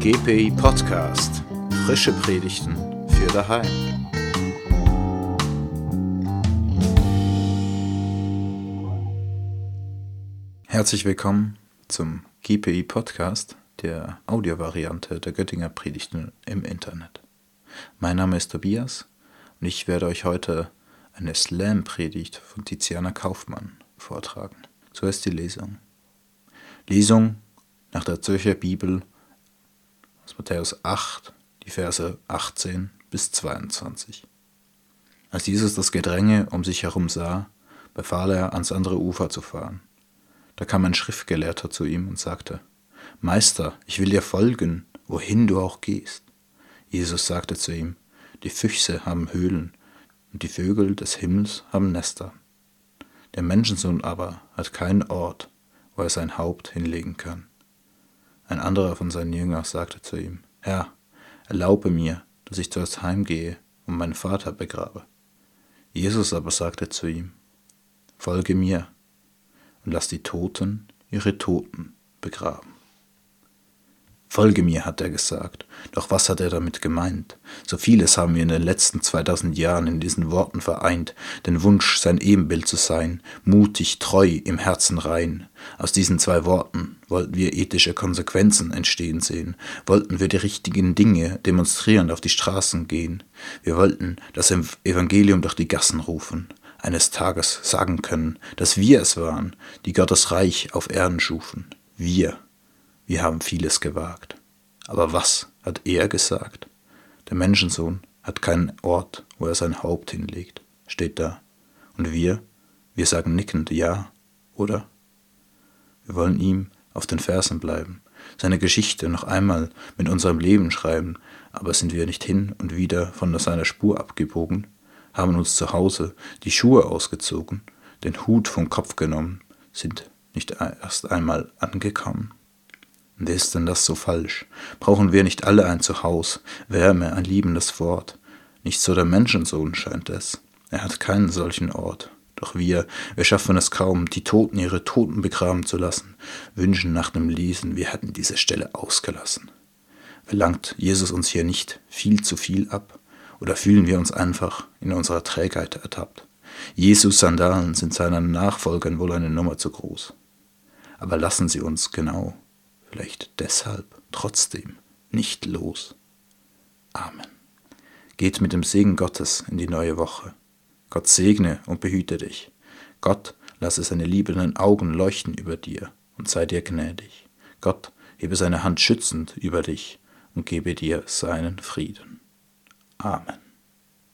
GPI Podcast. Frische Predigten für daheim. Herzlich willkommen zum GPI Podcast, der Audiovariante der Göttinger Predigten im Internet. Mein Name ist Tobias und ich werde euch heute eine Slam-Predigt von Tiziana Kaufmann vortragen. Zuerst die Lesung. Lesung nach der Zürcher Bibel aus Matthäus 8, die Verse 18 bis 22. Als Jesus das Gedränge um sich herum sah, befahl er, ans andere Ufer zu fahren. Da kam ein Schriftgelehrter zu ihm und sagte, Meister, ich will dir folgen, wohin du auch gehst. Jesus sagte zu ihm, die Füchse haben Höhlen und die Vögel des Himmels haben Nester. Der Menschensohn aber hat keinen Ort, wo er sein Haupt hinlegen kann. Ein anderer von seinen Jüngern sagte zu ihm, Herr, erlaube mir, dass ich zuerst heimgehe und meinen Vater begrabe. Jesus aber sagte zu ihm, Folge mir und lass die Toten ihre Toten begraben. Folge mir, hat er gesagt. Doch was hat er damit gemeint? So vieles haben wir in den letzten 2000 Jahren in diesen Worten vereint. Den Wunsch, sein Ebenbild zu sein, mutig, treu, im Herzen rein. Aus diesen zwei Worten wollten wir ethische Konsequenzen entstehen sehen, wollten wir die richtigen Dinge demonstrierend auf die Straßen gehen. Wir wollten das Evangelium durch die Gassen rufen, eines Tages sagen können, dass wir es waren, die Gottes Reich auf Erden schufen. Wir wir haben vieles gewagt. Aber was hat er gesagt? Der Menschensohn hat keinen Ort, wo er sein Haupt hinlegt, steht da. Und wir, wir sagen nickend Ja, oder? Wir wollen ihm auf den Fersen bleiben, seine Geschichte noch einmal mit unserem Leben schreiben, aber sind wir nicht hin und wieder von seiner Spur abgebogen, haben uns zu Hause die Schuhe ausgezogen, den Hut vom Kopf genommen, sind nicht erst einmal angekommen. Und ist denn das so falsch? Brauchen wir nicht alle ein Zuhause, Wärme, ein liebendes Wort? Nicht so der Menschensohn scheint es. Er hat keinen solchen Ort. Doch wir, wir schaffen es kaum, die Toten ihre Toten begraben zu lassen, wünschen nach dem Lesen, wir hätten diese Stelle ausgelassen. Verlangt Jesus uns hier nicht viel zu viel ab? Oder fühlen wir uns einfach in unserer Trägheit ertappt? Jesus Sandalen sind seinen Nachfolgern wohl eine Nummer zu groß. Aber lassen Sie uns genau vielleicht deshalb trotzdem nicht los. Amen. Geht mit dem Segen Gottes in die neue Woche. Gott segne und behüte dich. Gott lasse seine liebenden Augen leuchten über dir und sei dir gnädig. Gott hebe seine Hand schützend über dich und gebe dir seinen Frieden. Amen.